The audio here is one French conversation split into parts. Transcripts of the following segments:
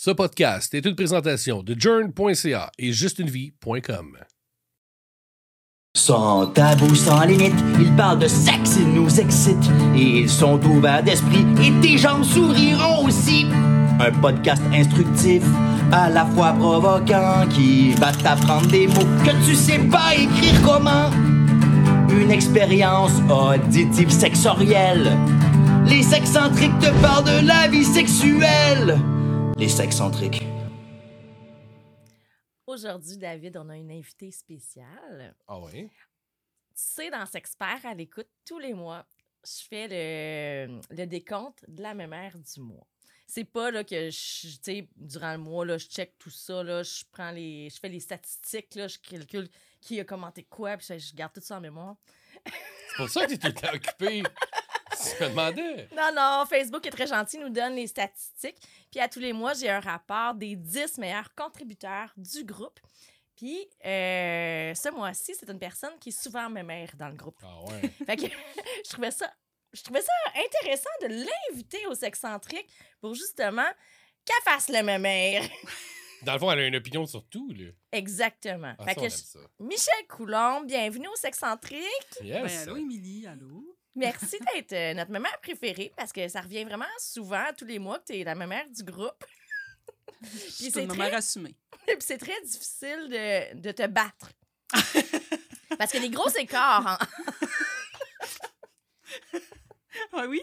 Ce podcast est une présentation de journ.ca et justunevie.com. Sans tabou, sans limite, ils parlent de sexe, ils nous excitent. Et ils sont ouverts d'esprit, et tes jambes souriront aussi. Un podcast instructif, à la fois provoquant, qui va t'apprendre des mots que tu sais pas écrire comment. Une expérience auditive sexorielle. Les sexcentriques te parlent de la vie sexuelle. Les sexcentriques. Aujourd'hui, David, on a une invitée spéciale. Ah oui? Tu sais, dans Sexpert, à l'écoute, tous les mois, je fais le, le décompte de la mémère du mois. C'est pas là, que je, tu sais, durant le mois, là, je check tout ça, là, je prends les. Je fais les statistiques, là, je calcule qui a commenté quoi, puis je, je garde tout ça en mémoire. C'est pour ça que tu étais occupé. Je me demandais. Non, non, Facebook est très gentil, nous donne les statistiques. Puis à tous les mois, j'ai un rapport des 10 meilleurs contributeurs du groupe. Puis euh, ce mois-ci, c'est une personne qui est souvent mémère dans le groupe. Ah ouais. Fait que je trouvais ça, je trouvais ça intéressant de l'inviter au sexcentrique pour justement qu'elle fasse le mémère. Dans le fond, elle a une opinion sur tout, là. Exactement. Ah, fait ça, on que aime je- ça. Michel Coulombe, bienvenue au sexcentrique. Yes. Ben, allô, Émilie, allô? Merci d'être euh, notre mémère préférée parce que ça revient vraiment souvent, tous les mois, que tu es la mémère du groupe. Puis c'est une très, mère assumée. puis c'est très difficile de, de te battre. Parce que les gros écarts, hein. Ah oui?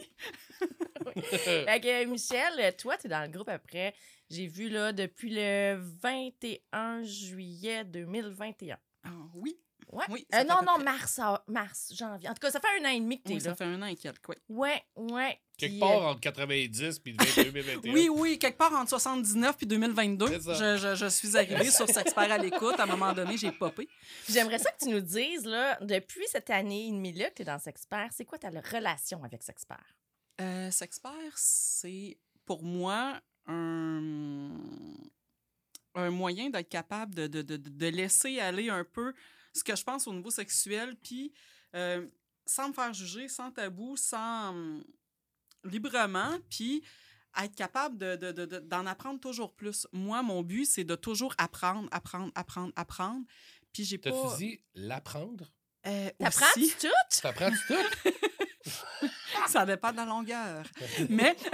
Fait que, Michel, toi, tu es dans le groupe après. J'ai vu là depuis le 21 juillet 2021. Ah oui? Ouais. Oui, Euh, non, non, mars, ah, mars, janvier. En tout cas, ça fait un an et demi que tu es Oui, là. ça fait un an et quelques, oui. Ouais, ouais. Quelque Puis, part euh, entre 90 puis 2021. Oui, oui, quelque part entre 79 puis 2022, C'est ça. je, je, je suis arrivée sur Sexpert à l'écoute. À un moment donné, j'ai popé. J'aimerais ça que tu nous dises, là, depuis cette année et demie-là que tu es dans Sexpert, c'est quoi ta relation avec Sexpert? Euh, Sexpert, c'est pour moi un, un moyen d'être capable de, de, de, de laisser aller un peu ce que je pense au niveau sexuel, puis euh, sans me faire juger, sans tabou, sans hum, librement, puis être capable de, de- de- de- d'en apprendre toujours plus. Moi, mon but, c'est de toujours apprendre, apprendre, apprendre, apprendre. Puis j'ai pas... T'as-tu dit l'apprendre? Euh, T'apprends aussi, tout? T'apprends tout? ça dépend de la longueur. Mais...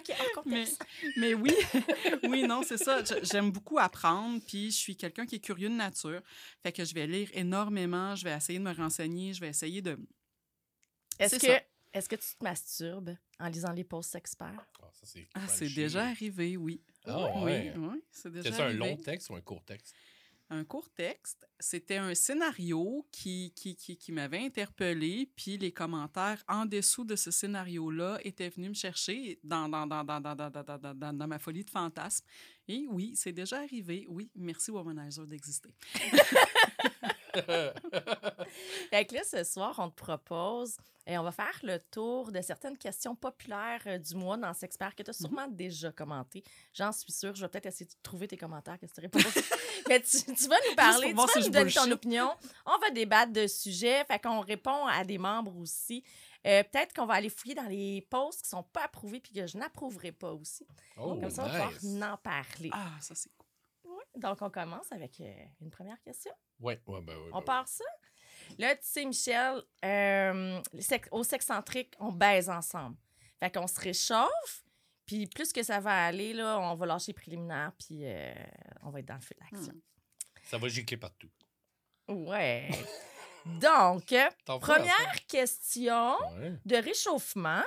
OK, en Mais, contexte. mais oui, oui, non, c'est ça. J'aime beaucoup apprendre, puis je suis quelqu'un qui est curieux de nature. Fait que je vais lire énormément, je vais essayer de me renseigner, je vais essayer de... Est-ce c'est que, ça. est-ce que tu te masturbes en lisant les posts Sexpert? Ah, ça, c'est Ah, c'est déjà arrivé, oui. Ah, ouais. Oui, oui, c'est déjà C'est un arrivé. long texte ou un court texte? un court texte. C'était un scénario qui, qui, qui, m'avait interpellé, puis les commentaires en dessous de ce scénario-là étaient venus me chercher dans, dans, dans, dans ma folie de fantasme. Et oui, c'est déjà arrivé. Oui, merci Womanizer d'exister. Fait que là, ce soir, on te propose et on va faire le tour de certaines questions populaires euh, du mois dans Sexpert que tu as sûrement déjà commenté. J'en suis sûre. Je vais peut-être essayer de trouver tes commentaires que tu réponds? Mais tu, tu vas nous parler, tu vas si nous donner ton opinion. On va débattre de sujets. Fait qu'on répond à des membres aussi. Euh, peut-être qu'on va aller fouiller dans les posts qui sont pas approuvés puis que je n'approuverai pas aussi. Oh, Comme ça, on va nice. pouvoir en parler. Ah, ça c'est cool. Donc, on commence avec euh, une première question. Ouais, ouais, ben oui. On part ça? Là, tu sais, Michel, euh, au sexcentrique, on baise ensemble. Fait qu'on se réchauffe, puis plus que ça va aller, là, on va lâcher les préliminaires, puis euh, on va être dans le feu de l'action. Ça va gicler partout. Ouais. Donc, première question? Ouais. de réchauffement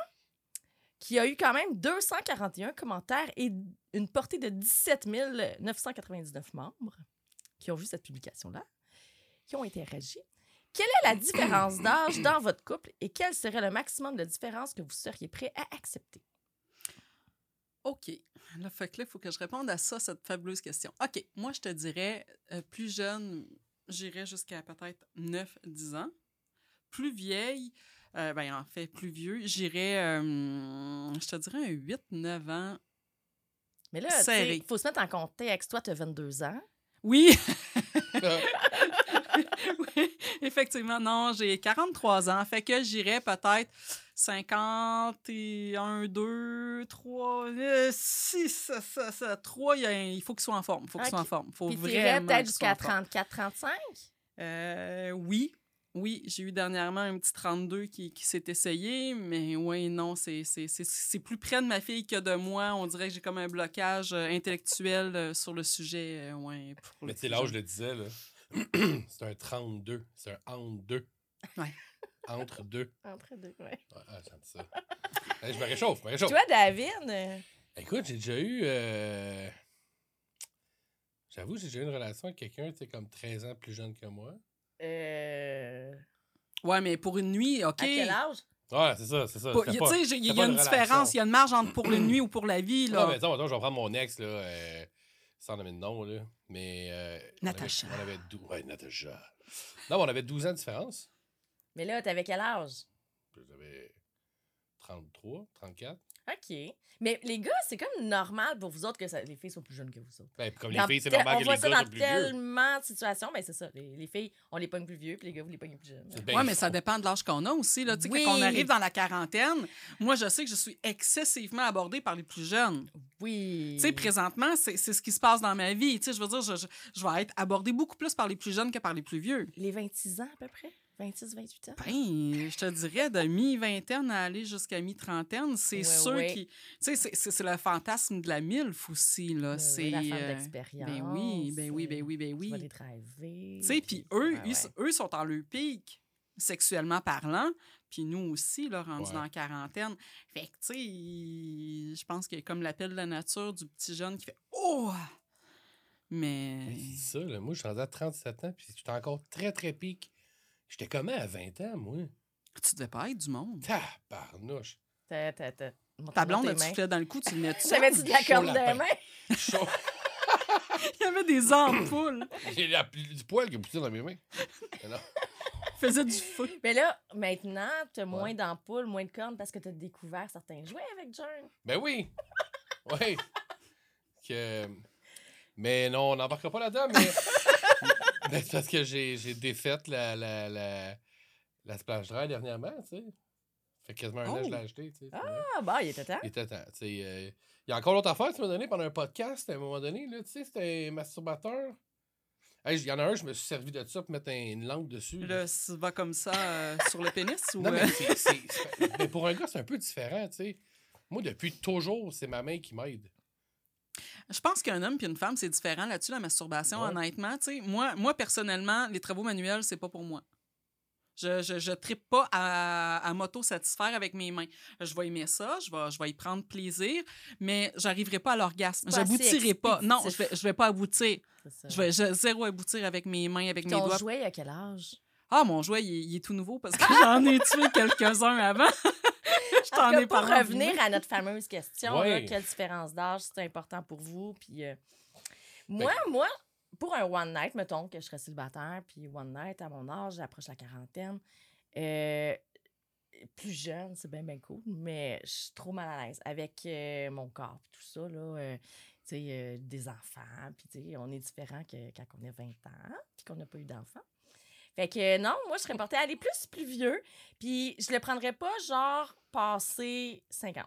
qui a eu quand même 241 commentaires et une portée de 17 999 membres qui ont vu cette publication-là, qui ont interagi. Quelle est la différence d'âge dans votre couple et quel serait le maximum de différence que vous seriez prêt à accepter? OK. Là, fait que là, il faut que je réponde à ça, cette fabuleuse question. OK. Moi, je te dirais, euh, plus jeune, j'irais jusqu'à peut-être 9-10 ans. Plus vieille, euh, ben, en fait, plus vieux, j'irais, euh, je te dirais, un 8-9 ans. Mais là, il faut se mettre en contexte. Toi, tu as 22 ans. Oui! Oui, effectivement, non, j'ai 43 ans. Fait que j'irais peut-être 51, 2, 3, 6, ça, ça, ça, 3. Il, faut qu'il soit en forme. Il faut qu'il soit en forme. faut Puis vraiment peut-être jusqu'à forme. 34, 35? Euh, oui. Oui, j'ai eu dernièrement un petit 32 qui, qui s'est essayé, mais oui, non, c'est c'est- c'est- c'est plus près de ma fille que de moi. On dirait que j'ai comme un blocage euh, intellectuel euh, sur le sujet. ouais, pour Mais tu sais, là, je le disais, là. C'est un 32. C'est un entre deux. Ouais. Entre deux. Entre deux, ouais. Ouais, ah, ça me dit ça. Hey, je me réchauffe, je me réchauffe. Toi, David, euh, Écoute, j'ai déjà eu. euh, J'avoue, j'ai déjà eu une relation avec quelqu'un, tu sais, comme 13 ans plus jeune que moi. euh, Ouais, mais pour une nuit, OK. à quel âge? Ouais, c'est ça, c'est ça. C'était pas- Tu sais, il y c'était a pas une une différence, relation. il y a une marge entre pour une nuit ou pour la vie. Non, Là. mais attends, attends, je vais prendre mon ex, là, euh, sans nommer de nom, là. Mais. euh, on avait- Natacha. On avait, dou- Ouais, Natacha. Non, mais on avait 12 ans de différence. Mais là, t'avais quel âge? J'avais 33, 34. OK. Mais les gars, c'est comme normal pour vous autres que ça- les filles soient plus jeunes que vous autres. Ben, comme Dans les filles, c'est normal on que voit les ça gars dans soient plus vieux. tellement de situations. Ben, c'est ça. Les, les filles, on les pogne plus vieux, puis les gars, vous les pognez plus jeunes. Oui, mais ça dépend de l'âge qu'on a aussi. Là. Tu sais, Oui. Quand on arrive dans la quarantaine, moi, je sais que je suis excessivement abordée par les plus jeunes. Oui. Tu sais, présentement, c'est c'est ce qui se passe dans ma vie. Tu sais, je veux dire, je, je, je vais être abordée beaucoup plus par les plus jeunes que par les plus vieux. Les 26 ans, à peu près? 26, 28 ans? Ben, je te dirais de mi-vingtaine à aller jusqu'à mi-trentaine, c'est Ouais, ceux ouais. qui. Tu sais, c'est- c'est c'est le fantasme de la MILF aussi, là. Oui, c'est. oui, la femme euh, d'expérience. ben oui, ben oui, ben oui, ben Tu vas oui. les driver. Tu sais, puis eux, ouais, ils, ouais. eux sont en leur pic, sexuellement parlant, puis nous aussi, là, rendus Ouais. dans la quarantaine. Fait que, tu sais, je pense qu'il y a comme l'appel de la nature du petit jeune qui fait « Oh! » Mais... Mais C'est ça, là. Moi, je suis rendu à 37 ans, puis j'étais encore très, très pique. J'étais comment à 20 ans, moi? Tu devais pas être du monde. Tabarnouche. T'as- t'as- t'as- montre-moi Ta blonde, elle te dans le cou, tu le mets. J'avais-tu de la les mains? Chaud. Il y avait des ampoules. J'ai la- du poil qui a poussé dans mes mains. Faisait du feu. Mais là, maintenant, t'as moins d'ampoules, moins de cornes parce que t'as découvert certains jouets avec John. Ben oui. Oui. Que... Mais non, on n'embarquera pas là-dedans, mais. C'est parce que j'ai j'ai défait la, la, la, la splash dry dernièrement, tu sais. Fait quasiment un an que je l'ai acheté, tu sais. Ah, bah, il était temps. Il était temps. tu sais, euh, Il y a encore l'autre affaire que tu m'as donné pendant un podcast à un moment donné, là, tu sais, c'était un masturbateur. Hey, Il y en a un, je me suis servi de ça pour mettre un- une langue dessus. là. Ça va comme ça euh, sur le pénis ou... Non, mais, euh, c'est- c'est- c'est- mais pour un gars, c'est un peu différent, tu sais. Moi, depuis toujours, c'est ma main qui m'aide. Je pense qu'un homme puis une femme, c'est différent là-dessus, la masturbation, Ouais. honnêtement. Tu sais, moi, moi, personnellement, les travaux manuels, c'est pas pour moi. Je, je, je trippe pas à, à m'auto-satisfaire avec mes mains. Je vais aimer ça, je vais, je vais y prendre plaisir, mais j'arriverai pas à l'orgasme. J'aboutirai pas. Non, je vais, je vais pas aboutir. Je vais je- zéro aboutir avec mes mains, avec mes Ton doigts. jouet, à quel âge? Ah, mon jouet, il, est- il est tout nouveau parce que j'en ai tué quelques-uns avant. Je En t'en ai pour parlé. en revenir à notre fameuse question, Ouais. là, quelle différence d'âge c'est important pour vous? Puis euh, moi, moi, pour un one night, mettons que je serais célibataire, puis one night à mon âge, j'approche la quarantaine, euh, plus jeune, c'est bien, bien cool, mais je suis trop mal à l'aise avec euh, mon corps, tout ça, là. euh, tu sais, euh, des enfants, puis tu sais, on est différent que quand on a 20 ans, puis qu'on n'a pas eu d'enfants. Fait que non, moi, je serais portée à aller plus, plus vieux. Puis je le prendrais pas genre passé 50.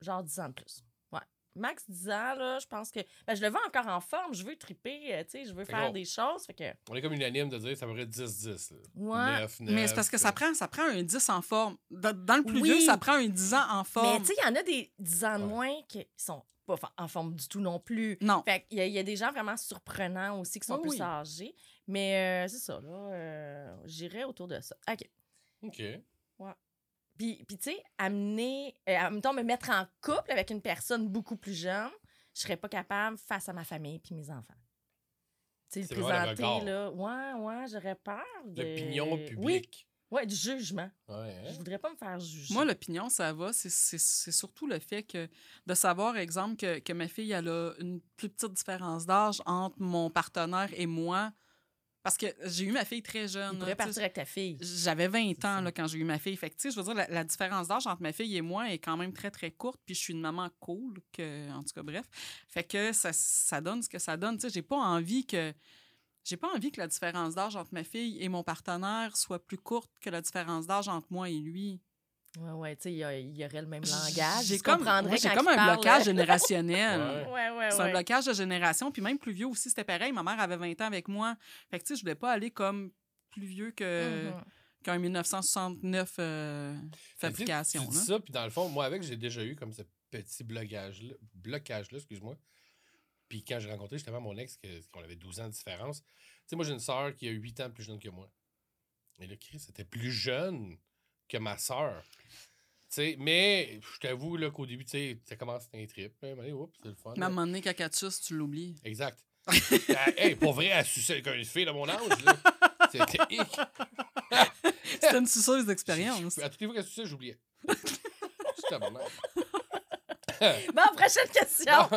Genre 10 ans de plus. Ouais. Max 10 ans, là, je pense que. Ben, je le veux encore en forme. Je veux triper, euh, tu sais, je veux Fait faire des choses. Fait que. On est comme unanime de dire ça pourrait être 10-10. là. Ouais. 9, Mais c'est parce que ça prend, ça prend un 10 en forme. Dans, dans le plus Oui. vieux, ça prend un 10 ans en Mais forme. tu sais, il y en a des 10 ans de Ouais. moins qui sont pas en forme du tout non plus. non. Fait qu'il y, y a des gens vraiment surprenants aussi qui sont Oui, plus oui. âgés. Mais euh, c'est ça, là. euh, J'irais autour de ça. OK. OK. Puis, puis tu sais, amener, euh, en même temps, me mettre en couple avec une personne beaucoup plus jeune, je serais pas capable face à ma famille puis mes enfants. Tu sais, le présenter, là, ouais, ouais, j'aurais peur de... L'opinion Oui, publique. ouais, du jugement. Ouais, hein? Je voudrais pas me faire juger. Moi, l'opinion, ça va. C'est- C'est c'est surtout le fait que de savoir, exemple, que, que ma fille, elle a une plus petite différence d'âge entre mon partenaire et moi. Parce que j'ai eu ma fille très jeune. Tu partir avec ta fille. J'avais 20 C'est ans là, quand j'ai eu ma fille. Fait que, tu sais, je veux dire, la, la différence d'âge entre ma fille et moi est quand même très, très courte. Puis je suis une maman cool, que, en tout cas, bref. Fait que ça, ça donne ce que ça donne. Tu sais, j'ai pas envie que. J'ai pas envie que la différence d'âge entre ma fille et mon partenaire soit plus courte que la différence d'âge entre moi et lui. Ouais, ouais, tu sais, il y, aurait le même langage. J'ai comme, j'ai quand comme un parle. blocage générationnel. Ouais. Ouais, ouais, C'est un ouais. blocage de génération. Puis même plus vieux aussi, c'était pareil. Ma mère avait 20 ans avec moi. Fait que, tu sais, je voulais pas aller comme plus vieux que, Mhm. qu'un 1969 euh, Mais tu sais, fabrication. Tu dis ça, puis dans le fond, moi, avec, j'ai déjà eu comme ce petit blocage-là, blocage-là excuse-moi. Puis quand j'ai rencontré justement mon ex, qu'on avait 12 ans de différence, tu sais, moi, j'ai une sœur qui a 8 ans plus jeune que moi. Et là, Chris, c'était plus jeune que ma sœur. Tu sais, mais je t'avoue là, qu'au début, tu sais, ça commence à être un trip. Hein, mais, oups, c'est le fun. Mais à un moment donné, tu l'oublies. Exact. Ah, hey, pour vrai, elle suçait avec une fille de mon âge. là. C'était. C'était une suceuse d'expérience. À toutes les fois qu'elle suçait, j'oubliais. C'était bon. Bon, prochaine question.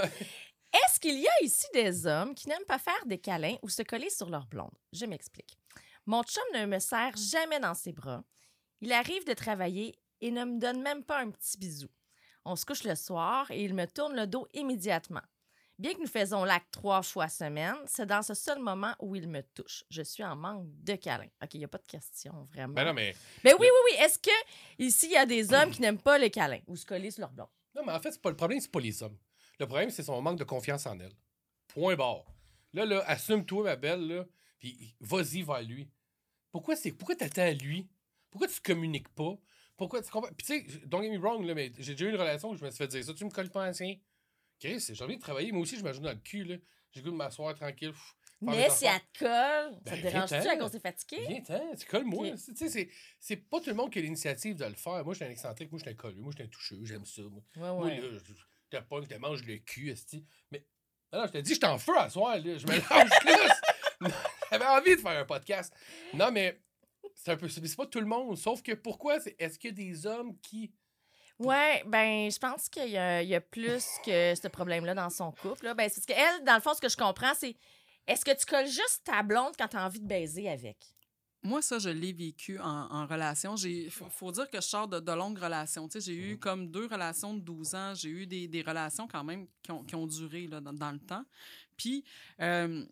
Est-ce qu'il y a ici des hommes qui n'aiment pas faire des câlins ou se coller sur leur blonde? Je m'explique. Mon chum ne me serre jamais dans ses bras. Il arrive de travailler et ne me donne même pas un petit bisou. On se couche le soir et il me tourne le dos immédiatement. Bien que nous faisons l'acte trois fois semaine, c'est dans ce seul moment où il me touche. Je suis en manque de câlins. OK, il n'y a pas de question, vraiment. Ben non, mais, Ben oui, oui, oui. Est-ce que ici, il y a des hommes qui n'aiment pas les câlins ou se coller sur leur blonde? non, mais en fait, pas, le problème, c'est pas les hommes. Le problème, c'est son manque de confiance en elle. Point barre. Là, là, assume-toi, ma belle, là, puis vas-y vers lui. Pourquoi c'est pourquoi t'attends à lui? Pourquoi tu communiques pas? Pourquoi tu comprends? Puis tu sais, don't get me wrong, là, mais j'ai déjà eu une relation où je me suis fait dire ça. Tu me colles pas ancien? Chris, j'ai envie de travailler. Moi aussi, je m'ajoute dans le cul, là. J'ai goût de m'asseoir tranquille. pff, Mais si elle te colle, ça Ben, te dérange-tu à cause t'es fatigué? Viens-t'en, tu colles moi. Ok. Tu sais, c'est- pas tout le monde qui a l'initiative de le faire. Moi, je suis un excentrique, moi, je suis un colleux, moi, je suis un toucheur, j'aime ça. Moi, Ouais, Moi, ouais. là, je te pogne, je te mange le cul, esti. Mais, non, je te dis, je suis en feu à soir, là. Je me lance plus. J'avais envie de faire un podcast. Non, mais c'est un peu, c'est pas tout le monde. Sauf que pourquoi, c'est- est-ce qu'il y a des hommes qui. Ouais, ben, je pense qu'il y, a- il y a plus que ce problème-là dans son couple. Là. Ben, c'est parce qu'elle, dans le fond, ce que je comprends, c'est est-ce que tu colles juste ta blonde quand tu as envie de baiser avec? Moi, ça, je l'ai vécu en, en relation. Il faut, faut dire que je sors de, de longues relations. Tu sais, j'ai eu comme deux relations de 12 ans. J'ai eu des, des relations quand même qui ont, qui ont duré là, dans, dans le temps. Puis, euh,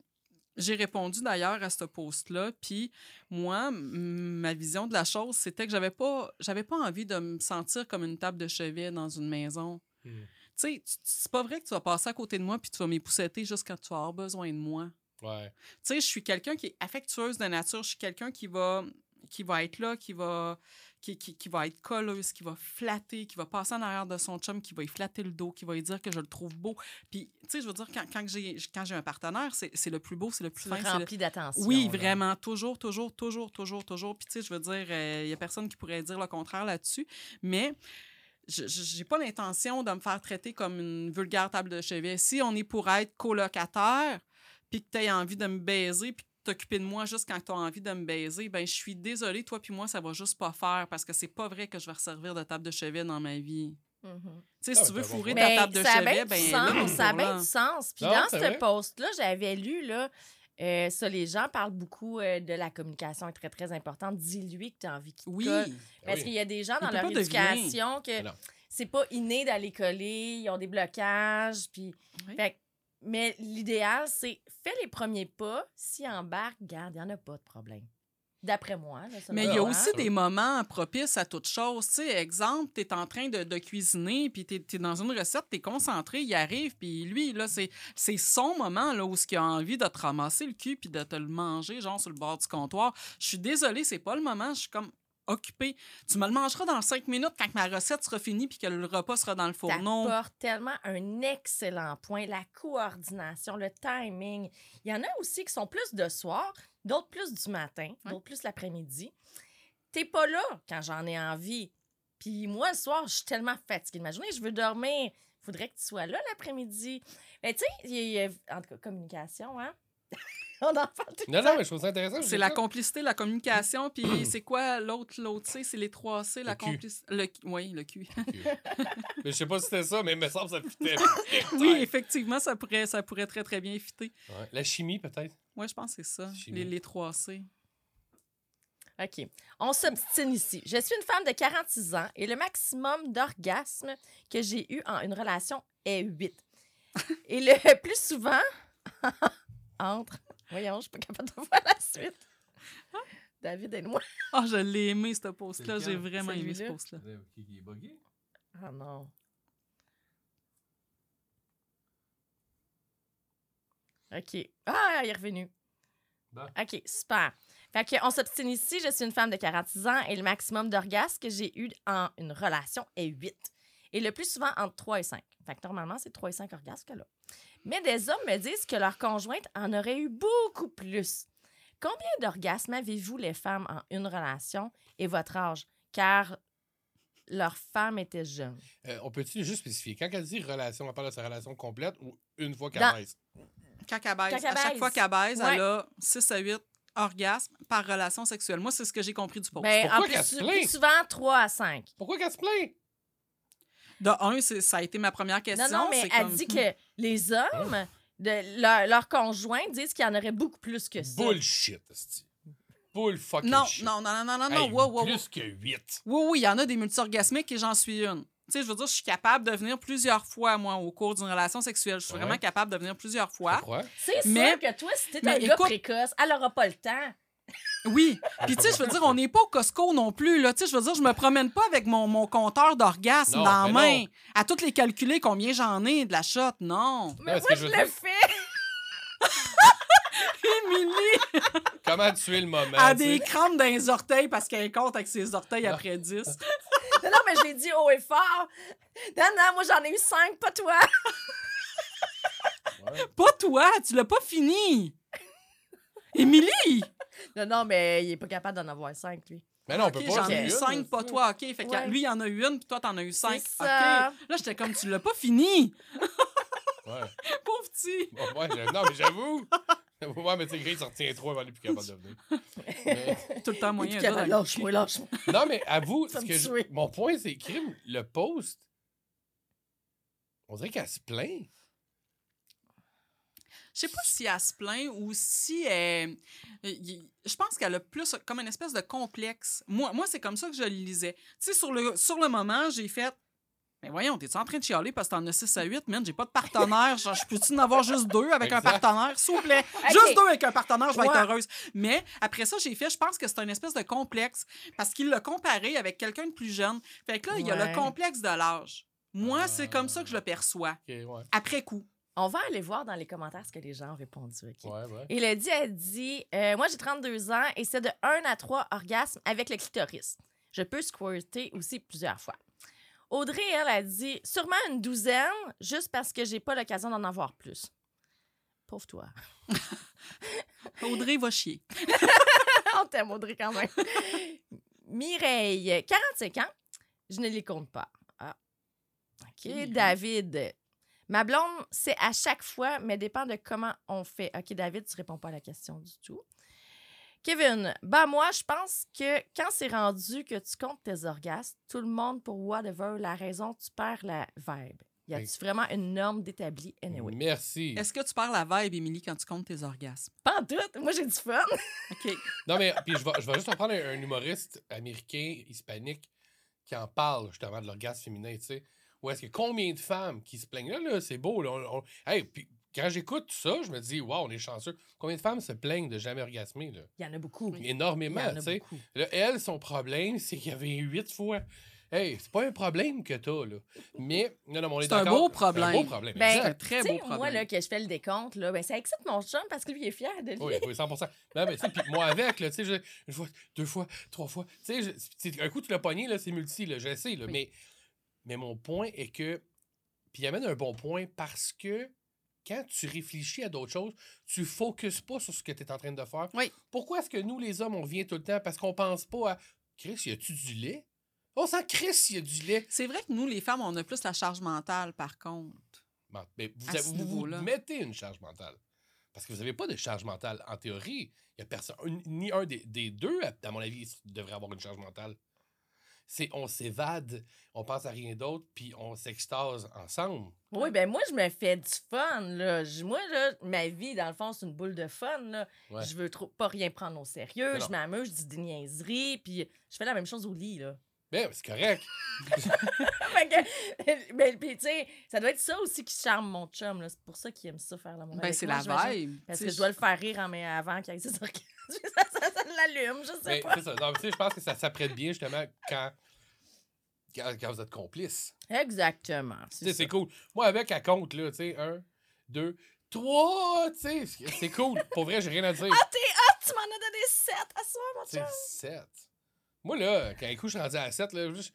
j'ai répondu d'ailleurs à ce post-là. Puis, moi, ma vision de la chose, c'était que j'avais pas, j'avais pas envie de me sentir comme une table de chevet dans une maison. Hmm. Tu sais, c'est pas vrai que tu vas passer à côté de moi puis tu vas m'épousseter juste quand tu vas avoir besoin de moi. Ouais. Tu sais, je suis quelqu'un qui est affectueuse de nature. Je suis quelqu'un qui va, qui va être là, qui va, qui, qui, qui va être colleuse, qui va flatter, qui va passer en arrière de son chum, qui va y flatter le dos, qui va lui dire que je le trouve beau. Puis, tu sais, je veux dire, quand, quand j'ai quand j'ai un partenaire, c'est c'est le plus beau, c'est le plus fin. le- remplis d'attention. oui, là. vraiment. Toujours, toujours, toujours, toujours, toujours. Puis, tu sais, je veux dire, il n'y a personne qui pourrait dire le contraire là-dessus. Mais je j'ai pas l'intention de me faire traiter comme une vulgaire table de chevet. Si on est pour être colocataire, puis que tu as envie de me baiser, puis t'occuper de moi juste quand tu as envie de me baiser, ben je suis désolée, toi puis moi, ça va juste pas faire parce que c'est pas vrai que je vais resservir de table de chevet dans ma vie. Mhm. Tu sais, Ah, si tu veux t'as bon fourrer ta table de ça a chevet, bien ben là, sens, ça a bien du sens. Puis Non, dans ce post-là, j'avais lu, là, euh, ça, les gens parlent beaucoup euh, de la communication est très, très importante. Dis-lui que tu as envie qu'il te Oui. colle. Ah Parce oui. qu'il y a des gens dans leur deviner. éducation que c'est pas inné d'aller coller, ils ont des blocages, puis... Oui. Fait que- mais l'idéal, c'est fais les premiers pas. S'ils embarquent, garde, il n'y en a pas de problème. D'après moi. là, Mais il y a aussi des moments propices à toute chose. Tu sais, exemple, tu es en train de, de cuisiner, puis tu es, dans une recette, tu es concentré, il arrive, puis lui, là, c'est c'est son moment là, où il a envie de te ramasser le cul puis de te le manger, genre sur le bord du comptoir. Je suis désolée, c'est pas le moment. Je suis comme occupée. Tu me le mangeras dans cinq minutes quand ma recette sera finie puis que le repas sera dans le fourneau. T'apportes tellement un excellent point, la coordination, le timing. Il y en a aussi qui sont plus de soir, d'autres plus du matin, d'autres plus l'après-midi. T'es pas là quand j'en ai envie. Puis moi, le soir, je suis tellement fatiguée de ma journée, je veux dormir. Faudrait que tu sois là l'après-midi. Mais tu sais, en tout cas, communication, hein? On en parle tout le Non, temps. non, mais je trouve ça intéressant. C'est la complicité, la communication, puis c'est quoi l'autre, l'autre C? C'est les trois C, la complicité. Le... Oui, le cul. Mais je sais pas si c'était ça, mais il me semble que ça fitait. oui, effectivement, ça pourrait, ça pourrait très, très bien fitter. Ouais. La chimie, peut-être? Moi, je pense que c'est ça, les trois C. OK. On s'obstine ici. Je suis une femme de 46 ans et le maximum d'orgasme que j'ai eu en une relation est 8. Et le plus souvent, entre Voyons, je suis pas capable de voir la suite. David, aide-moi. Ah, je l'ai aimé, ce post-là. J'ai vraiment aimé ce post-là. Qui est buggé? Ah non. OK. Ah, il est revenu. Bon. OK, super. Fait que on s'obstine ici. Je suis une femme de 46 ans et le maximum d'orgasme que j'ai eu en une relation est 8. Et le plus souvent entre 3 et 5. Fait que normalement, c'est 3 et 5 orgasmes qu'elle a. Mais des hommes me disent que leur conjointe en aurait eu beaucoup plus. Combien d'orgasmes avez-vous, les femmes, en une relation et votre âge? Car leur femme était jeune. Euh, on peut-tu juste spécifier? Quand elle dit relation, on parle de sa relation complète ou une fois qu'elle Dans- baise? Quand elle baise, Quand elle à chaque fois qu'elle baise, Ouais. elle a 6 à 8 orgasmes par relation sexuelle. Moi, c'est ce que j'ai compris du post. Ben, en Pourquoi plus, qu'elle se plus plaint? souvent, 3 à 5. Pourquoi qu'elle se plaint? De un, c'est- ça a été ma première question. Non, non, mais elle comme- dit que les hommes, de, leur, leur conjoint, disent qu'il y en aurait beaucoup plus que ça. Bullshit, esti. Bull fucking Non, shit. non, non, non, non, non, Hey, wow, wow, wow. Plus que 8. Oui, oui, il y en a des multi-orgasmiques et j'en suis une. Tu sais, je veux dire, je suis capable de venir plusieurs fois, moi, au cours d'une relation sexuelle. Je suis Ouais. vraiment capable de venir plusieurs fois. crois? C'est sûr Mais- que toi, si t'es mais un gars écoute- précoce, elle pas le temps. Oui. Puis, tu sais, je veux dire, on n'est pas au Costco non plus, là. Tu sais, je veux dire, je me promène pas avec mon, mon compteur d'orgasme dans la mais main. non. À toutes les calculer combien j'en ai de la shot. Non. Mais ce moi, que je le dire- fais. Émilie Comment tuer le moment? a tu des crampes dans les orteils parce qu'elle compte avec ses orteils Non. après 10. Non, non, mais je l'ai dit haut et fort. Non, non, moi, j'en ai eu 5, pas toi. Ouais. Pas toi, tu l'as pas fini. Émilie! Non, non, mais il est pas capable d'en avoir 5, lui. Mais non, on peut pas. j'en ai eu une, 5, pas c'est- toi. OK, fait que Ouais. lui, il en a eu une, puis toi, t'en as eu 5. C'est OK. ça. Là, j'étais comme, tu l'as pas fini. Ouais. Pauvre petit. Bon, ouais, je- non, mais j'avoue. Ouais, mais tu sais, Grace s'en retient trop avant, elle est plus capable de venir. Mais- Tout le temps moyen. Lâche-moi, lâche-moi. Non, mais avoue, ce que je- mon point, c'est crime, le post. On dirait qu'elle se plaint. Je sais pas si elle se plaint ou si elle. y- Je pense qu'elle a plus comme une espèce de complexe. Moi, moi c'est comme ça que je le lisais. Tu sais, sur le, sur le moment, j'ai fait. Mais voyons, t'es-tu en train de chialer parce que t'en as 6 à 8, man? J'ai pas de partenaire. Genre, je peux-tu en avoir juste deux avec un partenaire? S'il vous plaît? Juste deux avec un partenaire, je vais Ouais. être heureuse. Mais après ça, j'ai fait, je pense que c'est une espèce de complexe parce qu'il l'a comparé avec quelqu'un de plus jeune. Fait que là, il y a le complexe de l'âge. Moi, c'est comme ça que je le perçois. Ouais. Après coup. On va aller voir dans les commentaires ce que les gens ont répondu. OK? Ouais, ouais. Et Elodie a dit euh, Moi, j'ai 32 ans et c'est de 1 à 3 orgasmes avec le clitoris. Je peux squirter aussi plusieurs fois. Audrey, elle, a dit Sûrement une douzaine, juste parce que j'ai pas l'occasion d'en avoir plus. Pauvre toi. Audrey va chier. On t'aime, Audrey, quand même. Mireille, 45 ans. Je ne les compte pas. Ah. OK. Mireille. David. Ma blonde, c'est à chaque fois, mais dépend de comment on fait. OK, David, tu réponds pas à la question du tout. Kevin, bah moi, je pense que quand c'est rendu que tu comptes tes orgasmes, tout le monde, pour whatever la raison, tu perds la vibe. Y a-tu vraiment une norme d'établi? Anyway? Merci. Est-ce que tu parles la vibe, Émilie, quand tu comptes tes orgasmes? Pas en tout. Moi, j'ai du fun. OK. Non, mais puis je vais, je vais juste reprendre un, un humoriste américain, hispanique, qui en parle justement de l'orgasme féminin, tu sais. Où est-ce que combien de femmes qui se plaignent? Là, là c'est beau, là. on- on- Hey, puis quand j'écoute tout ça, je me dis, waouh, on est chanceux. Combien de femmes se plaignent de jamais orgasmer, là? Il y en a beaucoup. Il y Énormément, en a tu sais. beaucoup. Là, elle, son problème, c'est qu'il y avait huit fois. Hey, c'est pas un problème que t'as, là. Mais, non, non, mais on est C'est un beau problème. C'est un beau problème. Ben, C'est un très beau problème. Moi, là, que je fais le décompte, là, ben, ça excite mon chum parce que lui, il est fier de lui. Oui, oui, 100 Non, mais tu sais, puis moi avec, là, tu sais, je- une fois, deux fois, trois fois. Tu sais, un coup, tu l'as pogné, là, c'est multi, là, je sais, là. Oui. Mais, mais mon point est que. Puis il amène un bon point parce que quand tu réfléchis à d'autres choses, tu focuses pas sur ce que tu es en train de faire. Oui. Pourquoi est-ce que nous, les hommes, on vient tout le temps? Parce qu'on pense pas à Chris, y a-tu du lait? On sent Chris, y a du lait. C'est vrai que nous, les femmes, on a plus la charge mentale, par contre. Mais vous, avez- vous, vous mettez une charge mentale. Parce que vous n'avez pas de charge mentale. En théorie, il y a personne, ni un des, des deux, à mon avis, devrait avoir une charge mentale. C'est on s'évade, on pense à rien d'autre, puis on s'extase ensemble. Oui, ben moi, je me fais du fun, là. Je- Moi, là, ma vie, dans le fond, c'est une boule de fun, là. Ouais. Je veux trop, pas rien prendre au sérieux. Je m'amuse, je dis des niaiseries, puis je fais la même chose au lit, là. Ben, c'est correct. Mais puis, tu sais, ça doit être ça aussi qui charme mon chum. là. C'est pour ça qu'il aime ça faire l'amour. Ben, c'est la vibe. Parce que je dois le faire rire en, mais avant qu'il ait ses orgasmes. ça, ça, ça l'allume, je sais Mais pas. c'est ça. Non, mais tu sais, je pense que ça s'apprête bien, justement, quand, quand, quand vous êtes complices. Exactement. C'est cool. Moi, avec, à compte, là, tu sais, un, deux, trois, tu sais, c'est- cool. Pour vrai, j'ai rien à dire. Ah, t'es hot! Tu m'en as donné sept à soir, mon C'est chum. 7. Moi, là, quand un coup, je suis rendu à 7, là, je.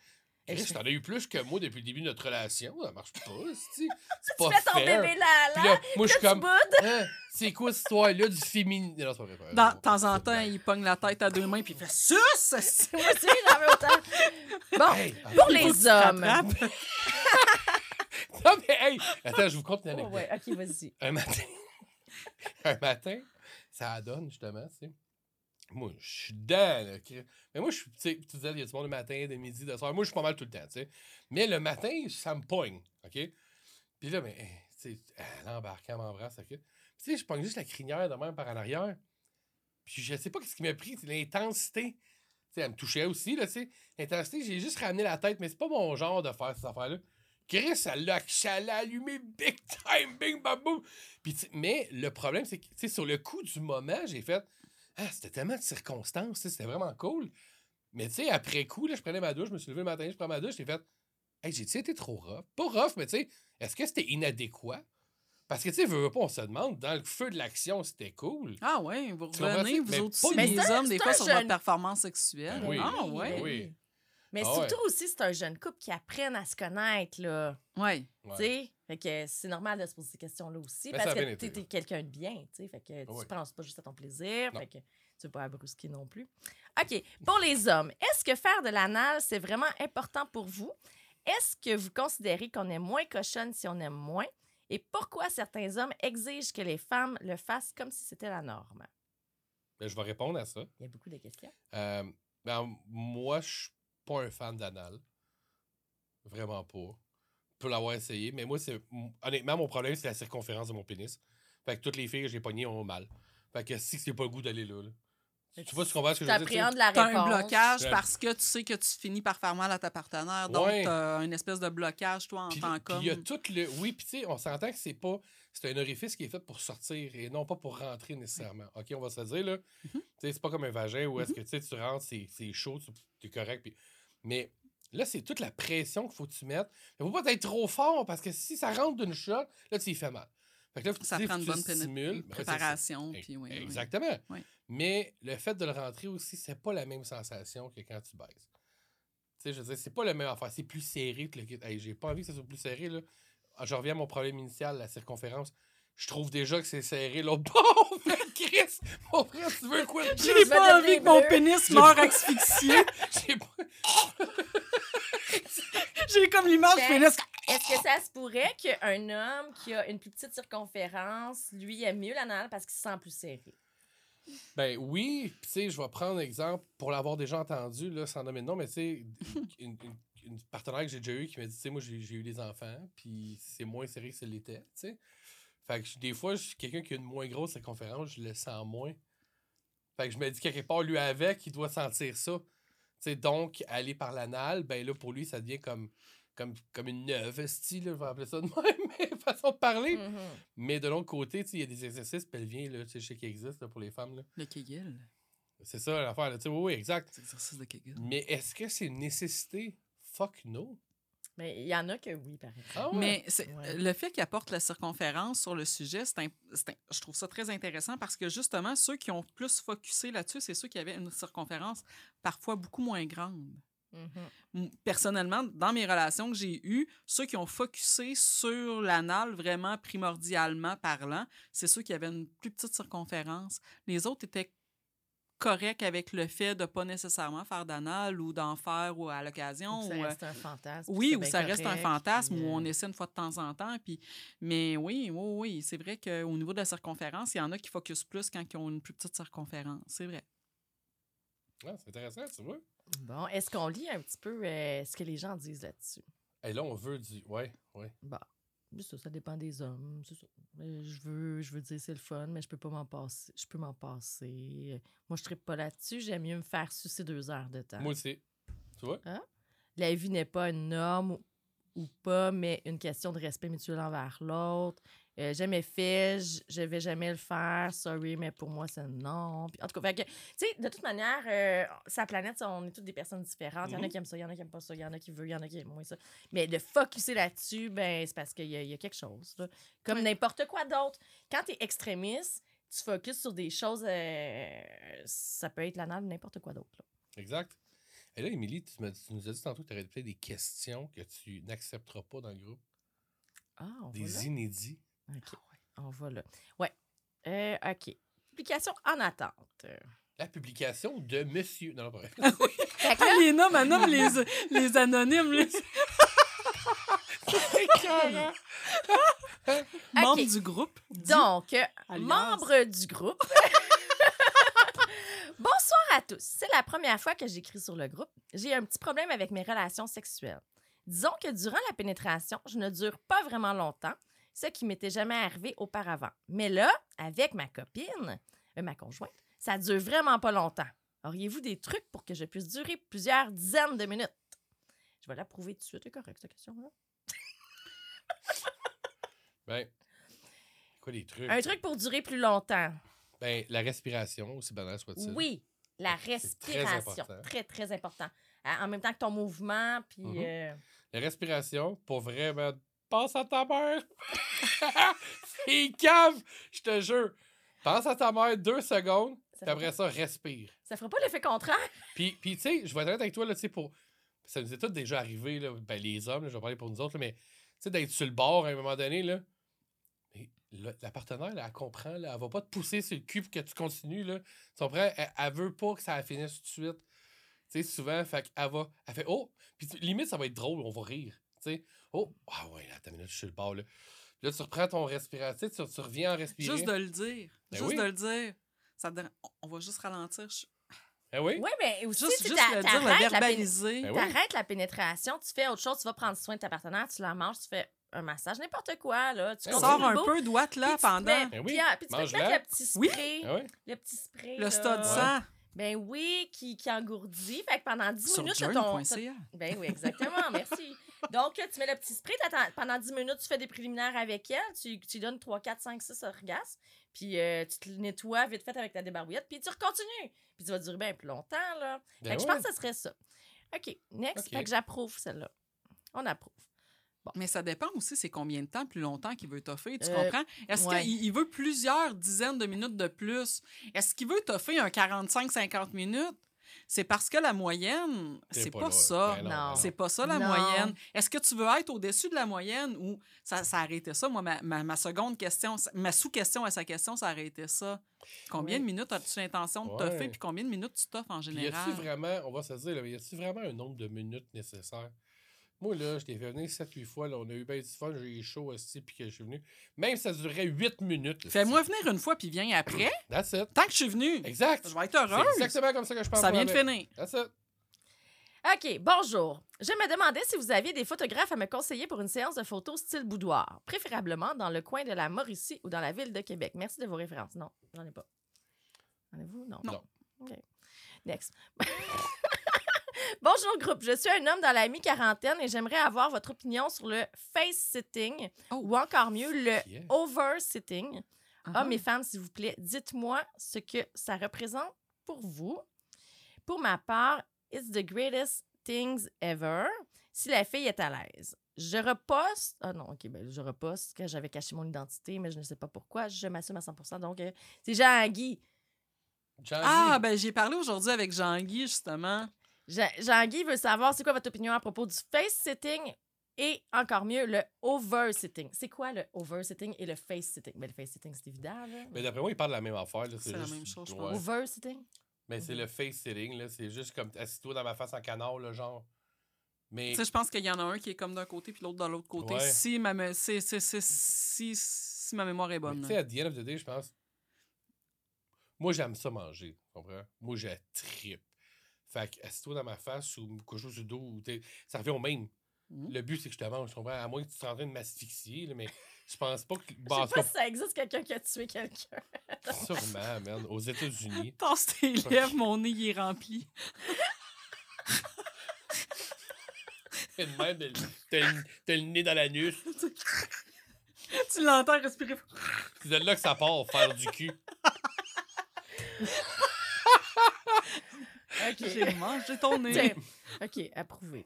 Chris, t'en as eu plus que moi depuis le début de notre relation. Ça marche pas, c'est C'est Tu pas fais ton fair. bébé là, Puis là. là, moi, je suis comme. Hein, c'est quoi cette histoire-là du féminin? Non, c'est pas vrai. Dans- Non, de temps en c'est temps, il pogne la tête à deux mains puis il fait sus! Moi aussi, j'en veux autant. Bon, Hey, pour les hommes. Non, mais hey! Attends, je vous conte une Oh, anecdote. ouais, ok, vas-y. Un matin. un matin, ça donne, justement, tu sais. Moi, je suis dedans, là. Mais moi, je suis, tu sais, tu disais, il y a du monde le matin, de midi, de soir. Moi, je suis pas mal tout le temps, tu sais. Mais le matin, ça me pogne, OK? Puis là, ben, hey, tu sais, elle m'embrasse, OK? Puis, tu sais, je pogne juste la crinière de même par en arrière. Puis je sais pas ce qui m'a pris, l'intensité. Tu sais, elle me touchait aussi, là, tu sais. L'intensité, j'ai juste ramené la tête, mais c'est pas mon genre de faire cette affaire-là. Chris, elle l'a elle allumé big time, bing, bam, boum. Puis, mais le problème, c'est que, tu sais, sur le coup du moment, j'ai fait, ah, c'était tellement de circonstances, c'était vraiment cool. Mais, tu sais, après coup, là, je prenais ma douche, je me suis levé le matin, je prends ma douche, j'ai fait, hey, j'ai-tu été trop rough? Pas rough, mais, tu sais, est-ce que c'était inadéquat? Parce que, tu sais, veux, veux pas, on se demande, dans le feu de l'action, c'était cool. Ah ouais, vous revenez, mais vous autres pas aussi, les hommes, des fois, sur votre performance sexuelle. Ben oui. Ah ouais. Ben oui. Mais Ah ouais. surtout aussi, c'est un jeune couple qui apprennent à se connaître, là. Ouais. Ouais. Tu sais, fait que c'est normal de se poser ces questions-là aussi. Ben, parce que été, t'es quelqu'un de bien, tu sais. Fait que tu Ouais. penses pas juste à ton plaisir. Non. Fait que tu veux pas la brusquer non plus. OK. Pour les hommes, est-ce que faire de l'anal, c'est vraiment important pour vous? Est-ce que vous considérez qu'on est moins cochonne si on aime moins? Et pourquoi certains hommes exigent que les femmes le fassent comme si c'était la norme? Ben, je vais répondre à ça. Il y a beaucoup de questions. Euh, ben, moi, je suis pas un fan d'anal. Vraiment pas. Je peux l'avoir essayé, mais moi, c'est. Honnêtement, mon problème, c'est la circonférence de mon pénis. Fait que toutes les filles que j'ai pognées ont mal. Fait que si c'est pas le goût d'aller là. là. Tu vois ce qu'on va ce que Tu je veux dire? tu sais? appréhendes la T'as réponse. un blocage Ouais. parce que tu sais que tu finis par faire mal à ta partenaire. Donc, Ouais. t'as une espèce de blocage, toi, en Puis tant puis qu'homme. il y a tout le. Oui, puis tu sais, on s'entend que c'est pas. C'est un orifice qui est fait pour sortir et non pas pour rentrer nécessairement. OK, on va se le dire, là. Mhm. Tu sais, c'est pas comme un vagin où est-ce que tu sais, tu rentres, c'est c'est chaud, tu es correct. puis- Mais là, c'est toute la pression qu'il faut que tu mettes. Il faut pas être trop fort parce que si ça rentre d'une shot, là, tu y fais mal. Fait que là, Ça prend une bonne stimules. Préparation. Puis oui. Exactement. Oui. Mais le fait de le rentrer aussi, c'est pas la même sensation que quand tu baises. Tu sais, je veux dire, c'est pas la même affaire. C'est plus serré que le kit. Hey, j'ai pas envie que ça soit plus serré, là. Ah, Je reviens à mon problème initial, la circonférence. Je trouve déjà que c'est serré. L'autre bon, Chris, mon frère, tu veux quoi? De plus? J'ai pas envie que mon pénis meure pas- asphyxié. J'ai pas- J'ai comme l'image du Ben, pénis. Est-ce que ça se pourrait qu'un homme qui a une plus petite circonférence, lui, aime mieux l'anal parce qu'il se sent plus serré? Ben oui, Puis, tu sais, je vais prendre exemple pour l'avoir déjà entendu, là, sans nommer de nom, mais tu sais, une, une- une partenaire que j'ai déjà eue qui m'a dit, tu sais, moi, j'ai j'ai eu des enfants, puis c'est moins serré que ça l'était, tu sais. Fait que des fois, je suis quelqu'un qui a une moins grosse circonférence, je le sens moins. Fait que je me dis, quelque part, lui avec, il doit sentir ça. Donc, aller par l'anal, ben là, pour lui, ça devient comme, comme, comme une neuve, style, je vais appeler ça de même, mais façon de parler. Mhm. Mais de l'autre côté, il y a des exercices pelviens, là, tu sais, je sais qu'ils existent là, pour les femmes, là. Le Kegel. C'est ça l'affaire. Tu sais, oui, oui, exact. C'est l'exercice de Kegel. Mais est-ce que c'est une nécessité? Fuck no. Mais il y en a que oui, par exemple. Ah ouais? Mais c'est- Ouais. le fait qu'il apporte la circonférence sur le sujet, c'est un- c'est un- je trouve ça très intéressant parce que justement, ceux qui ont plus focusé là-dessus, c'est ceux qui avaient une circonférence parfois beaucoup moins grande. Mhm. M- Personnellement, dans mes relations que j'ai eues, ceux qui ont focusé sur l'anal vraiment primordialement parlant, c'est ceux qui avaient une plus petite circonférence. Les autres étaient corrects avec le fait de pas nécessairement faire d'anal ou d'en faire ou à l'occasion. Ou, ça euh, reste un fantasme. oui, ou ça reste un correct, fantasme puis, où on euh, essaie une fois de temps en temps. Puis... Mais oui, oui, oui, c'est vrai qu'au niveau de la circonférence, il y en a qui focusent plus quand ils ont une plus petite circonférence. C'est vrai. Ah, c'est intéressant, tu vois. Bon, est-ce qu'on lit un petit peu euh, ce que les gens disent là-dessus? Et là, on veut du. Ouais, ouais. Bon, ça, ça dépend des hommes. ça. Je veux, je veux dire c'est le fun, mais je peux pas m'en passer. Je peux m'en passer. Moi, je tripe pas là-dessus. J'aime mieux me faire sucer deux heures de temps. Moi aussi. Tu vois? la vie n'est pas une norme ou pas, mais une question de respect mutuel envers l'autre. Euh, jamais fait, j- je vais jamais le faire, sorry, mais pour moi, c'est non. Puis, en tout cas, tu sais, de toute manière, euh, sa planète, on est toutes des personnes différentes. Il y en a Mhm. qui aiment ça, il y en a qui aiment pas ça, il y en a qui veulent, il y en a qui aiment moins ça. Mais de focusser là-dessus, ben, c'est parce qu'il y, a- il y a quelque chose. là. Comme Ouais. n'importe quoi d'autre. Quand tu es extrémiste, tu focuses sur des choses, euh, ça peut être la nappe, n'importe quoi d'autre. Exact. Et là, Émilie, tu, tu nous as dit tantôt que tu aurais peut-être des questions que tu n'accepteras pas dans le groupe. Ah, on Des inédits. OK. On va là. Ouais. Euh, OK. Publication en attente. La publication de Monsieur. Non, non, pas vrai. Fait que Ah, les noms, maintenant, les, les anonymes, là. Membres du groupe. donc, euh, membre du groupe. Bonsoir à tous. C'est la première fois que j'écris sur le groupe. J'ai un petit problème avec mes relations sexuelles. Disons que durant la pénétration, je ne dure pas vraiment longtemps, ce qui m'était jamais arrivé auparavant. Mais là, avec ma copine, euh, ma conjointe, ça dure vraiment pas longtemps. Auriez-vous des trucs pour que je puisse durer plusieurs dizaines de minutes? Je vais l'approuver tout de suite. C'est correct, cette question-là. Ben, quoi les trucs? Un truc pour durer plus longtemps. Ben, la respiration, aussi banal soit-il. Oui, la très respiration. important. Très, très, important. En même temps que ton mouvement, puis... Mhm. euh, La respiration, pour vraiment, pense à ta mère. C'est cave, je te jure. Pense à ta mère deux secondes, ça, puis après ça, respire. ça fera pas l'effet contraire? Puis, puis tu sais, je vais être honnête avec toi, là, tu sais, pour. Ça nous est tout déjà arrivé, là, ben, les hommes, là, je vais parler pour nous autres, là, mais, tu sais, d'être sur le bord à un moment donné, là. mais la, la partenaire, là, elle comprend, là, elle va pas te pousser sur le cul pour que tu continues, là. Tu comprends? Elle, elle veut pas que ça finisse tout de suite. Tu sais, souvent, fait qu'elle va. Elle fait, oh! Puis limite, ça va être drôle, on va rire. Tu sais, oh! Ah ouais, là, attends une minute, je suis le bord, là. Puis là, tu reprends ton respiration, tu, tu, tu reviens en respirer. Juste de le dire. Ben juste oui. de le dire. Ça te on va juste ralentir. Je- Ah oui? Oui, mais aussi, Juste, tu juste le dire, le t'arrêtes la, verbaliser. Ben oui. t'arrêtes la pénétration, tu fais autre chose, tu vas prendre soin de ta partenaire, tu la manges, tu fais un massage, n'importe quoi, là. Tu Sors un beau, peu, puis là tu pendant. mets- Ben oui, Puis, ah, puis tu peux mettre le petit Oui. spray. Oui? Le petit spray. Le là. stade sang Ben oui, qui, qui engourdit. Fait que pendant 10 sur minutes, t'as ton. journey.ca. Ben oui, exactement, merci. Donc, tu mets le petit spray, pendant 10 minutes, tu fais des préliminaires avec elle, tu, tu lui donnes 3, 4, 5, 6 orgasmes, puis euh, tu te nettoies vite fait avec ta débarbouillette, puis tu recontinues. Puis tu vas durer bien plus longtemps, là. Ben fait que je pense que ce serait ça. OK, next. Fait que j'approuve celle-là. On approuve. Mais ça dépend aussi, c'est combien de temps plus longtemps qu'il veut toffer, tu Euh, comprends? Est-ce ouais. qu'il il veut plusieurs dizaines de minutes de plus? Est-ce qu'il veut toffer un 45-50 minutes? C'est parce que la moyenne, C'est pas ça. Ben C'est pas ça la Non. moyenne. Est-ce que tu veux être au-dessus de la moyenne ou ça, ça a arrêté ça? Moi, ma, ma, ma seconde question, ma sous-question à sa question, ça a arrêté ça. Combien Oui. de minutes as-tu l'intention de Ouais. toffer puis combien de minutes tu toffes en Puis y général? a-tu vraiment, on va se dire, là, y a-tu vraiment un nombre de minutes nécessaire? Moi, là, je t'ai fait venir 7-8 fois, là, on a eu bien du fun, j'ai eu chaud aussi, puis que je suis venu. Même si ça durait 8 minutes. Fais-moi venir une fois puis viens après. That's it. Tant que je suis venu, Exact. je vais être C'est heureuse. exactement comme ça que je pense. Ça vient de finir. That's it. OK, bonjour. Je me demandais si vous aviez des photographes à me conseiller pour une séance de photos style boudoir, préférablement dans le coin de la Mauricie ou dans la ville de Québec. Merci de vos références. Non, j'en ai pas. En avez-vous? Non. Non. OK. Next. Bonjour groupe, je suis un homme dans la mi-quarantaine et j'aimerais avoir votre opinion sur le face-sitting Oh. ou encore mieux le Yeah. over-sitting. Ah, Hommes et femmes, s'il vous plaît, dites-moi ce que ça représente pour vous. Pour ma part, it's the greatest things ever. Si la fille est à l'aise. Je reposte. Ah non, ok, ben je reposte que j'avais caché mon identité, mais je ne sais pas pourquoi. Je m'assume à 100% Donc, euh, c'est Jean-Guy. Jean-Guy, Ah, ben j'ai parlé aujourd'hui avec Jean-Guy, justement. Jean- Jean-Guy veut savoir c'est quoi votre opinion à propos du face-sitting et encore mieux, le over-sitting. C'est quoi le over-sitting et le face-sitting? Ben, le face-sitting, c'est évident. Là. Mais d'après moi, il parle de la même affaire. C'est la juste- même chose, je Ouais. pense. Over-sitting? Mais c'est le face sitting, là. C'est juste comme assis-toi dans ma face en canard, là, genre. Mais. Tu sais, je pense qu'il y en a un qui est comme d'un côté puis l'autre de l'autre côté. Ouais. Si, ma me- c'est- c'est- c'est- si, si ma mémoire est mais bonne. Tu sais, à the end of the day, je pense. Moi, j'aime ça manger. Tu comprends? Moi, je tripe. Fait que assis-toi dans ma face ou coucher sur le dos, ou t'es- ça revient au même. Mhm. Le but, c'est que je te mange, comprends? À moins que tu sois en train de m'asphyxier, mais je pense pas que. Je Bon, en sais pas si ça existe quelqu'un qui a tué quelqu'un. sûrement, man. Aux États-Unis. Tasse tes lèvres, mon nez il est rempli. t'as le- t'as nez dans l'anus. tu l'entends respirer. C'est de là que ça part, faire du cul. OK. J'ai mangé ton nez. OK, approuvé.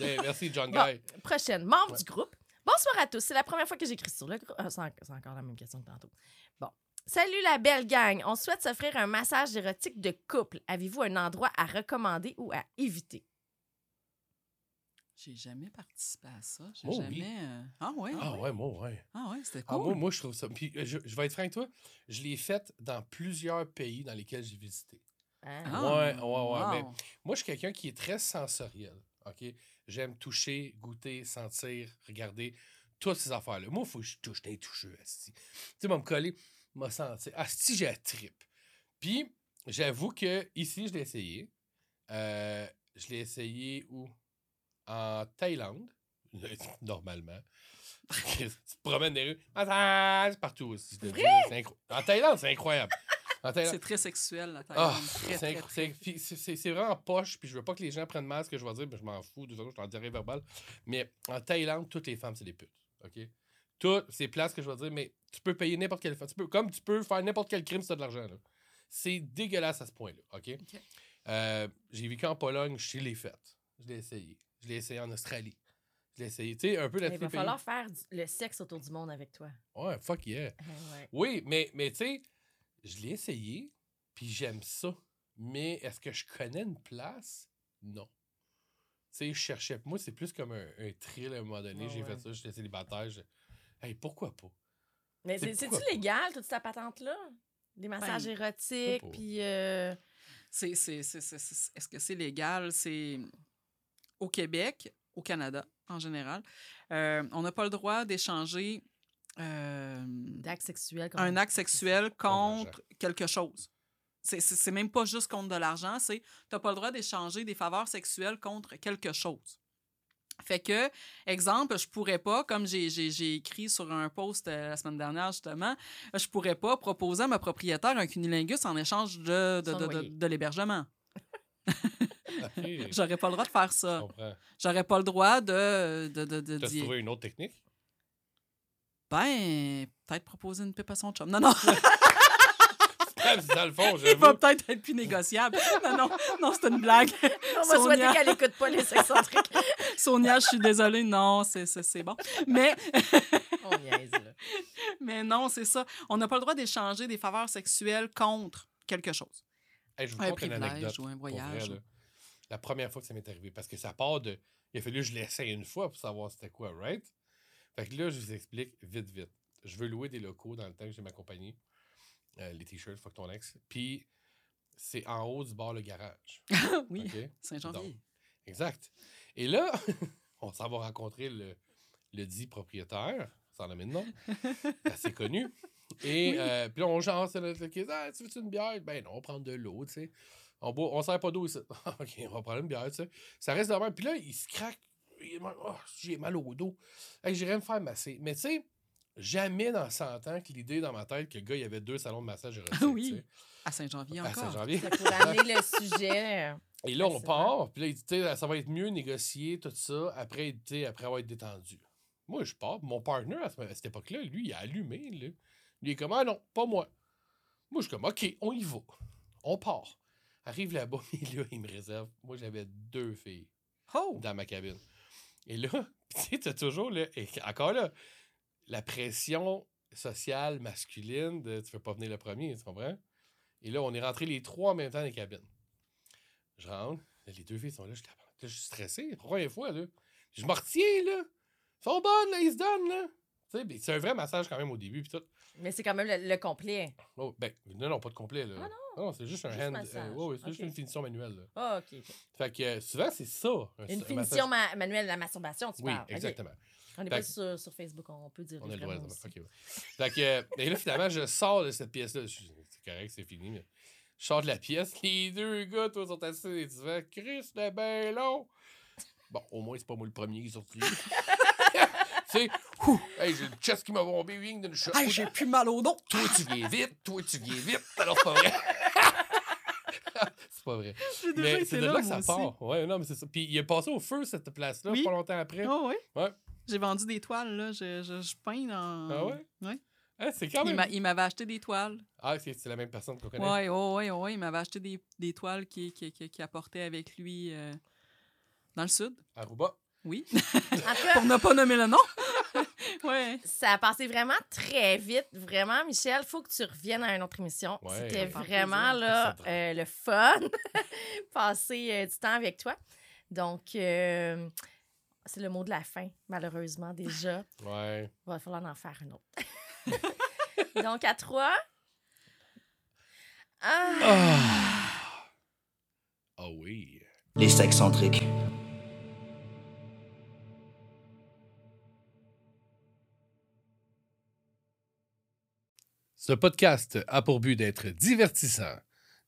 Merci, John Bon. Guy. Prochaine, membre Ouais. du groupe. Bonsoir à tous. C'est la première fois que j'écris sur le groupe. Ah, c'est en- c'est encore la même question que tantôt. Bon. Salut la belle gang. On souhaite s'offrir un massage érotique de couple. Avez-vous un endroit à recommander ou à éviter? J'ai jamais participé à ça. J'ai Oh, jamais. oui. euh, Ah ouais. Ah ouais, moi, ouais. Ah ouais, c'était Ah, cool. moi, moi, je trouve ça. Puis, euh, je, je vais être franc avec toi, je l'ai faite dans plusieurs pays dans lesquels j'ai visité. Ah. Ah, Ouais, ouais, ouais, mais-. Moi, je suis quelqu'un qui est très sensoriel. OK? J'aime toucher, goûter, sentir, regarder, toutes ces affaires-là. Moi, il faut que je touche, t'es toucheux, asti. Tu sais, me coller, m'a senti. Asti, j'ai la tripe. Puis, j'avoue que ici, je l'ai essayé. Euh, je l'ai essayé où? En Thaïlande, normalement. tu te promènes dans les rues, massage partout aussi. En Thaïlande, c'est incroyable. Thaïlande, C'est très sexuel, la ah, Thaïlande. Très, c'est très, vraiment poche, puis je veux pas que les gens prennent mal ce que je vais dire, mais je m'en fous, de toute façon, je t'en dirai verbal. Mais en Thaïlande, toutes les femmes, c'est des putes. OK? Toutes, c'est place que je vais dire, mais tu peux payer n'importe quelle femme. Tu peux, comme tu peux faire n'importe quel crime si de l'argent. là. C'est dégueulasse à ce point-là. OK? Euh, J'ai vécu en Pologne, je l'ai faite. Je l'ai essayé. Je l'ai essayé en Australie. Je l'ai essayé. Tu sais, un peu Il va falloir faire du- le sexe autour du monde avec toi. Ouais, fuck yeah. Ah, ouais. Oui, mais, mais tu sais, je l'ai essayé, puis j'aime ça. Mais est-ce que je connais une place? Non. Tu sais, je cherchais. Moi, c'est plus comme un, un thrill à un moment donné. Ouais, J'ai ouais. fait ça, j'étais célibataire. je- Hey, pourquoi pas? Mais C'est c'est- c'est-tu légal, toute cette patente-là? Des massages Ben, érotiques, puis... euh, C'est, c'est, c'est, c'est- c'est- est-ce que c'est légal? C'est au Québec, au Canada en général. euh, on n'a pas le droit d'échanger euh, d'actes sexuels. comme un acte sexuel contre quelque chose. C'est, c'est, c'est même pas juste contre de l'argent, c'est tu n'as pas le droit d'échanger des faveurs sexuelles contre quelque chose. Fait que, exemple, je pourrais pas, comme j'ai, j'ai, j'ai écrit sur un post euh, la semaine dernière, justement, je pourrais pas proposer à ma propriétaire un cunilingus en échange de, de, de, de- l'hébergement. J'aurais pas le droit de faire ça. J'aurais pas le droit de. de, de, de T'as trouvé une autre technique? Ben, peut-être proposer une pipe à son chum. Non, non, dans le fond, il va peut-être être plus négociable. Non, non, non, c'est une blague. On va souhaiter qu'elle écoute pas les sexcentriques. Sonia, je suis désolée. Non, c'est, bon. Mais, On niaise, là. mais non, c'est ça. On n'a pas le droit d'échanger des faveurs sexuelles contre quelque chose. Hey, je vous Un privilège ou un vrai, voyage. là. La première fois que ça m'est arrivé. Parce que ça part de. Il a fallu que je l'essaie une fois pour savoir c'était quoi, right? Fait que là, je vous explique vite, vite. Je veux louer des locaux dans le temps que j'ai ma compagnie. Euh, les t-shirts, fuck ton ex. Puis, c'est en haut du bar le garage. oui, OK? Saint-Janvier. Exact. Et là, on s'en va rencontrer le, le dit propriétaire, sans nommer de nom, assez connu. Et euh, puis là, on jase, c'est notre. Ah, tu veux une bière? Ben non, on va prendre de l'eau, tu sais. On on sert pas d'eau ici. OK, on va prendre une bière, tu sais. Ça reste de même. Puis là, il se craque. Oh, j'ai mal au dos. Hey, J'irais me faire masser. Mais tu sais, jamais dans 100 ans que l'idée dans ma tête que le gars, il y avait deux salons de massage érotique. Oui. tu sais, À Saint-Janvier À encore. Saint-Janvier. C'est pour amener le sujet. euh, Et là, on part, puis là, il dit, tu sais, ça va être mieux négocier tout ça après, tu sais, après avoir été détendu. Moi, je pars. Mon partner, à ce- à cette époque-là, lui, il a allumé. Là. Lui, il est comme, ah non, pas moi. Moi, je suis comme, OK, on y va. On part. Arrive là-bas, et là, il me réserve. Moi, j'avais deux filles Oh! dans ma cabine. Et là, tu sais, toujours, là, encore là, la pression sociale masculine de tu veux pas venir le premier, tu comprends? Et là, on est rentrés les trois en même temps dans les cabines. Je rentre, les deux filles sont là, je, là, je suis stressé, première fois, là. Je me retiens, là. Ils sont bonnes, là, ils se donnent, là. Tu sais, c'est un vrai massage quand même au début, puis tout. Mais c'est quand même le, le complet. Oh, ben, non, non, pas de complet, là. Ah non? c'est juste un Juste hand. euh, c'est juste une finition manuelle. Ah, OK. ok. Fait que euh, souvent, c'est ça. un- Une un finition ma- manuelle de la masturbation, tu Oui, parles. OK. exactement. On est Fait pas sur, sur Facebook, on peut dire On a le droit. aussi. OK, ouais. Fait que, euh, et là, finalement, je sors de cette pièce-là. C'est correct, c'est fini. Mais je sors de la pièce. Les deux gars, toi, sont assis et tu fais Chris, c'est bien long. Bon, au moins, c'est pas moi le premier qui est sorti. tu sais, ouh, hey, j'ai le chest qui m'a bombé, wing d'une shot. Hey, j'ai plus mal au dos! Toi, tu viens vite. Toi, tu viens vite. Alors, c'est pas vrai. c'est pas vrai. Mais c'est de là, là que ça aussi. part. Ouais, non, mais c'est ça. Puis il est passé au feu, cette place-là, Oui. pas longtemps après. Oh, oui. Ouais. J'ai vendu des toiles, là. Je, je, je peins dans. Ah ouais? Ouais. Hein, c'est quand Il même. m'a- il m'avait acheté des toiles. Ah, c'est c'est la même personne qu'on connaît. Ouais, ouais, ouais, ouais. Il m'avait acheté des, des toiles qu'il qui, qui, qui apportait avec lui euh, dans le sud. Aruba. Oui. En tout cas, Pour ne pas nommer le nom. ouais. ça a passé vraiment très vite. Vraiment, Michel, il faut que tu reviennes à une autre émission. Ouais. C'était vraiment là, euh, le fun, passer euh, du temps avec toi. Donc, euh, c'est le mot de la fin, malheureusement, déjà. Ouais. Il va falloir en faire une autre. Donc, à trois. Ah, Ah. Ah oui. Les sexcentriques. Ce podcast a pour but d'être divertissant.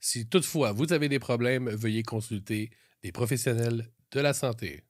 Si toutefois vous avez des problèmes, veuillez consulter des professionnels de la santé.